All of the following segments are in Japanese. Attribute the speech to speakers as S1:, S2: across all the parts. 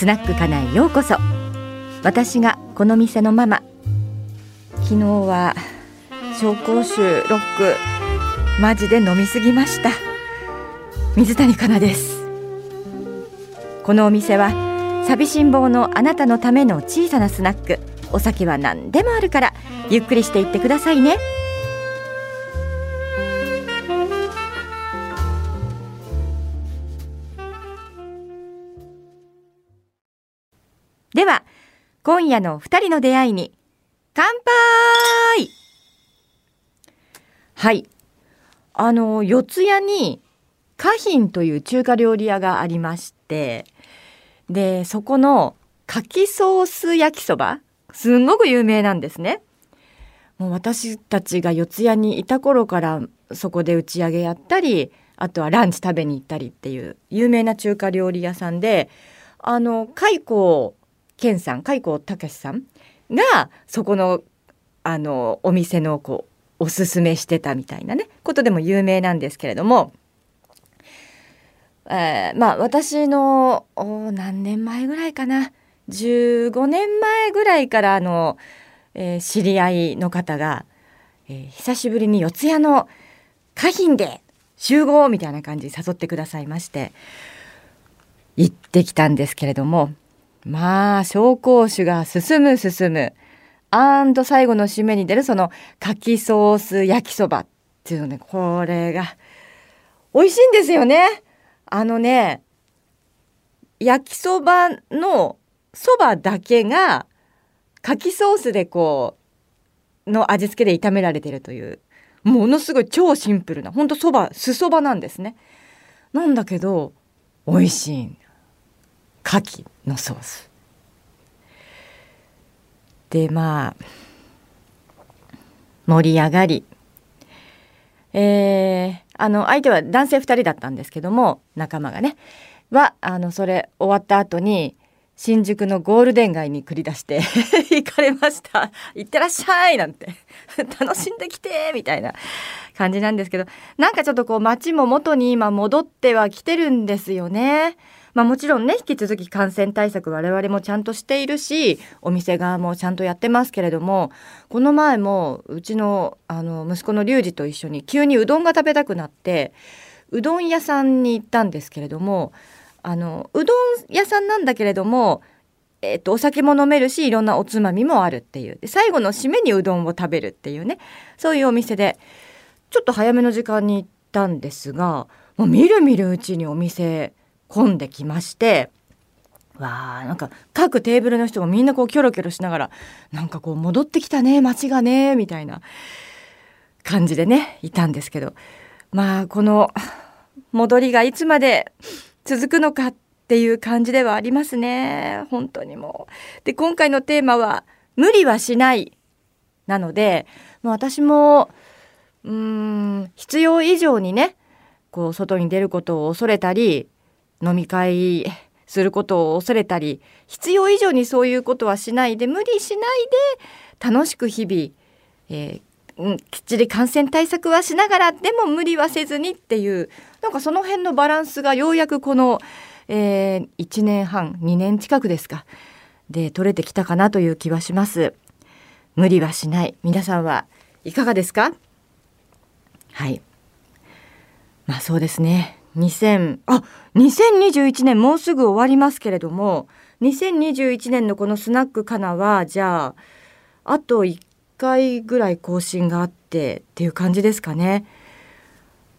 S1: スナックかなへようこそ。私がこの店のママ。昨日は紹興酒ロックマジで飲みすぎました。水谷香奈です。このお店は寂しん坊のあなたのための小さなスナック。お酒は何でもあるからゆっくりしていってくださいね。では今夜の二人の出会いに乾杯はいあの四谷に花浜という中華料理屋がありましてでそこのかきソース焼きそばすんごく有名なんですね。もう私たちが四谷にいた頃からそこで打ち上げやったりあとはランチ食べに行ったりっていう有名な中華料理屋さんであの海光健さん海光武さんがそこのあのお店のこうおすすめしてたみたいなねことでも有名なんですけれども、えー、まあ私の何年前ぐらいかな15年前ぐらいからあの、えー、知り合いの方が、えー、久しぶりに四谷の花浜で集合みたいな感じで誘ってくださいまして行ってきたんですけれどもまあ紹興酒が進む進むアンド最後の締めに出るその柿ソース焼きそばっていうのねこれが美味しいんですよね。あのね焼きそばのそばだけが柿ソースでこうの味付けで炒められてるというものすごい超シンプルなほんとそば酢そばなんですね。なんだけど美味しい牡蠣のソース。でまあ盛り上がり。えー、あの相手は男性2人だったんですけども仲間がね。はあのそれ終わった後に新宿のゴールデン街に繰り出して 行かれました。行ってらっしゃいなんて。楽しんできてみたいな感じなんですけどなんかちょっとこう街も元に今戻ってはきてるんですよね。まあ、もちろんね引き続き感染対策我々もちゃんとしているしお店側もちゃんとやってますけれどもこの前もうちのあの息子のリュウジと一緒に急にうどんが食べたくなってうどん屋さんに行ったんですけれどもあのうどん屋さんなんだけれどもえーと、お酒も飲めるしいろんなおつまみもあるっていう。最後の締めにうどんを食べるっていうねそういうお店でちょっと早めの時間に行ったんですがもうみるみるうちにお店混んできましてわあなんか各テーブルの人もみんなこうキョロキョロしながらなんかこう戻ってきたね街がねみたいな感じでねいたんですけどまあこの戻りがいつまで続くのかっていう感じではありますね本当にもう。で今回のテーマは「無理はしない」なのでもう私もうーん必要以上にねこう外に出ることを恐れたり飲み会することを恐れたり必要以上にそういうことはしないで無理しないで楽しく日々、えー、きっちり感染対策はしながらでも無理はせずにっていうなんかその辺のバランスがようやくこの、えー、1年半2年近くですか？で取れてきたかなという気はします。無理はしない。皆さんはいかがですか？はい。まあそうですね。2000あ2021年もうすぐ終わりますけれども2021年のこのスナックかなはじゃああと1回ぐらい更新があってっていう感じですかね。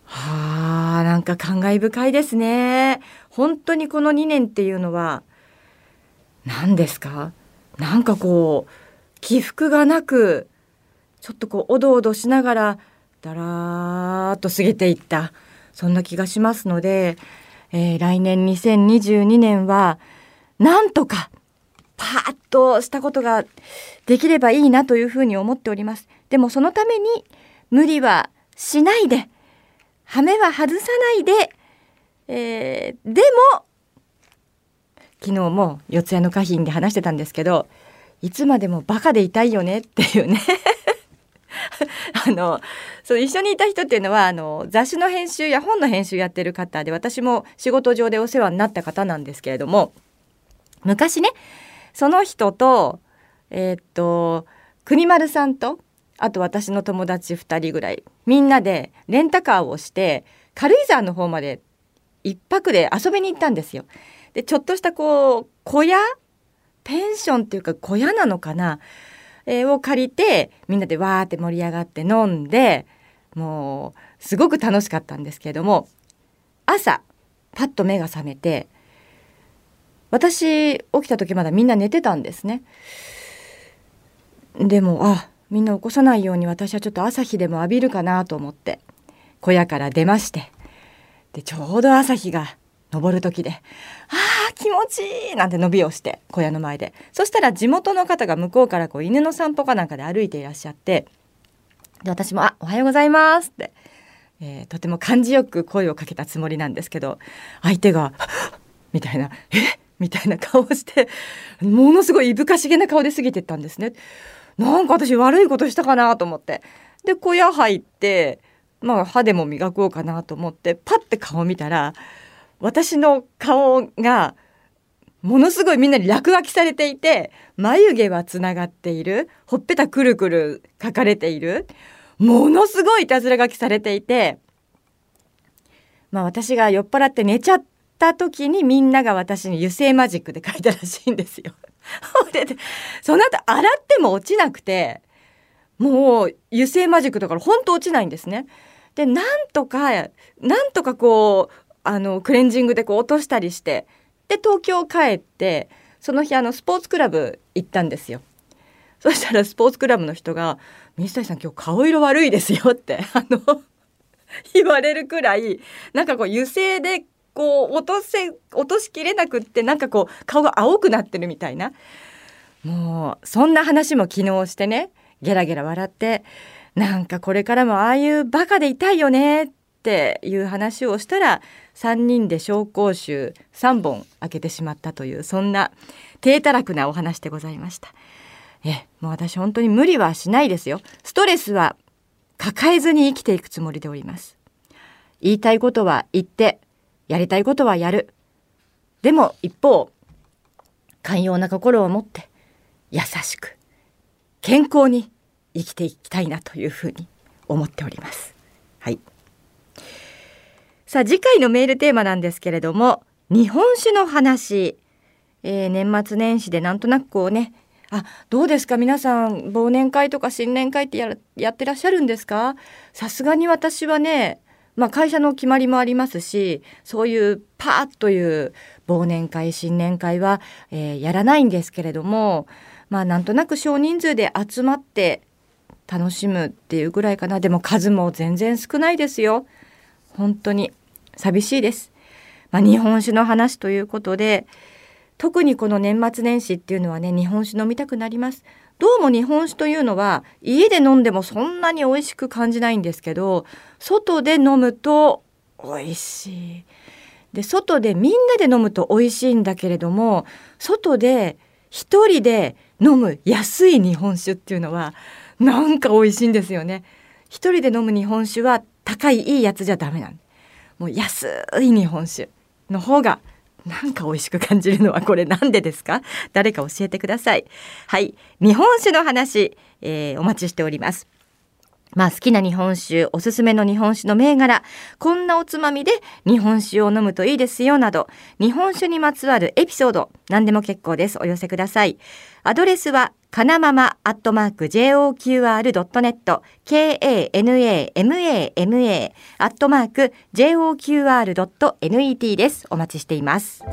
S1: はあなんか感慨深いですね。本当にこの2年っていうのは何ですか？なんかこう起伏がなくちょっとこうおどおどしながらだらーっと過ぎていったそんな気がしますので、えー、来年2022年はなんとかパーッとしたことができればいいなというふうに思っております。でもそのために無理はしないで、羽目は外さないで、えー、でも昨日も四谷の花浜で話してたんですけどいつまでもバカでいたいよねっていうね あのその一緒にいた人っていうのはあの雑誌の編集や本の編集やってる方で私も仕事上でお世話になった方なんですけれども昔ねその人とえー、っと国丸さんとあと私の友達2人ぐらいみんなでレンタカーをして軽井沢の方まで1泊で遊びに行ったんですよ。でちょっとしたこう小屋？ペンションっていうか小屋なのかな、えー、を借りてみんなでわーって盛り上がって飲んでもうすごく楽しかったんですけれども朝パッと目が覚めて私起きた時まだみんな寝てたんですね。でもあみんな起こさないように私はちょっと朝日でも浴びるかなと思って小屋から出ましてでちょうど朝日が昇る時で「あー気持ちいい!」なんて伸びをして小屋の前でそしたら地元の方が向こうからこう犬の散歩かなんかで歩いていらっしゃってで私も「あおはようございます」って、えー、とても感じよく声をかけたつもりなんですけど相手が「みたいな「え？みたいな顔をしてものすごいいぶかしげな顔で過ぎてったんですね。なんか私悪いことしたかなと思ってで小屋入ってまあ歯でも磨こうかなと思ってパッて顔見たら私の顔がものすごいみんなに落書きされていて眉毛はつながっているほっぺたくるくる書かれているものすごいいたずら書きされていてまあ私が酔っ払って寝ちゃった時にみんなが私に油性マジックで書いたらしいんですよ。で その後洗っても落ちなくてもう油性マジックだから本当落ちないんですね。でなんとかなんとかこうあのクレンジングでこう落としたりしてで東京帰ってその日あのスポーツクラブ行ったんですよ。そしたらスポーツクラブの人が「水谷さん今日顔色悪いですよ」って あの言われるくらいなんかこう油性でこう落とせ落としきれなくってなんかこう顔が青くなってるみたいなもうそんな話も昨日してねゲラゲラ笑ってなんかこれからもああいうバカでいたいよねってっていう話をしたら3人で紹興酒3本開けてしまったというそんな低たらくなお話でございました。えもう私本当に無理はしないですよ。ストレスは抱えずに生きていくつもりでおります。言いたいことは言ってやりたいことはやる。でも一方、寛容な心を持って優しく健康に生きていきたいなというふうに思っております。はい。さあ次回のメールテーマなんですけれども日本酒の話、えー、年末年始でなんとなくこうねあどうですか？皆さん忘年会とか新年会ってややってらっしゃるんですか？さすがに私はねまあ、会社の決まりもありますしそういうパーッという忘年会新年会は、えー、やらないんですけれどもまあなんとなく少人数で集まって楽しむっていうぐらいかな。でも数も全然少ないですよ。本当に。寂しいです、まあ、日本酒の話ということで特にこの年末年始っていうのはね日本酒飲みたくなりますどうも日本酒というのは家で飲んでもそんなに美味しく感じないんですけど外で飲むと美味しい。で外でみんなで飲むと美味しいんだけれども外で一人で飲む安い日本酒っていうのはなんか美味しいんですよね。一人で飲む日本酒は高いいいやつじゃダメなんもう安い日本酒の方がなんか美味しく感じるのはこれなんでですか？誰か教えてください。はい。日本酒の話、えー、お待ちしております。まあ好きな日本酒、おすすめの日本酒の銘柄、こんなおつまみで日本酒を飲むといいですよなど、日本酒にまつわるエピソード、何でも結構です。お寄せください。アドレスは、かなままアットマーク JOQR.net KANAMAMA アットマーク JOQR.net です。お待ちしています。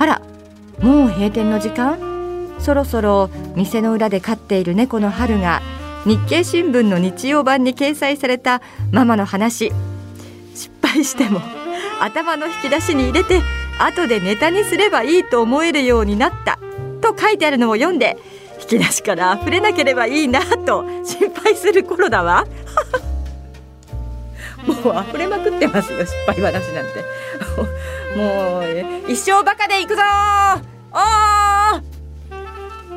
S1: あら、もう閉店の時間？そろそろ店の裏で飼っている猫の春が日経新聞の日曜版に掲載されたママの話。失敗しても 頭の引き出しに入れて後でネタにすればいいと思えるようになったと書いてあるのを読んで引き出しから溢れなければいいなと心配する頃だわ。もう溢れまくってますよ失敗話なんて。もう一生バカでいくぞおー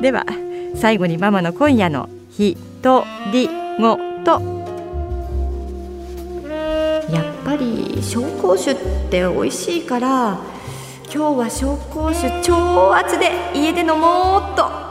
S1: では最後にママの今夜の「ひとりごと」やっぱり紹興酒って美味しいから今日は紹興酒超熱で家で飲もうっと。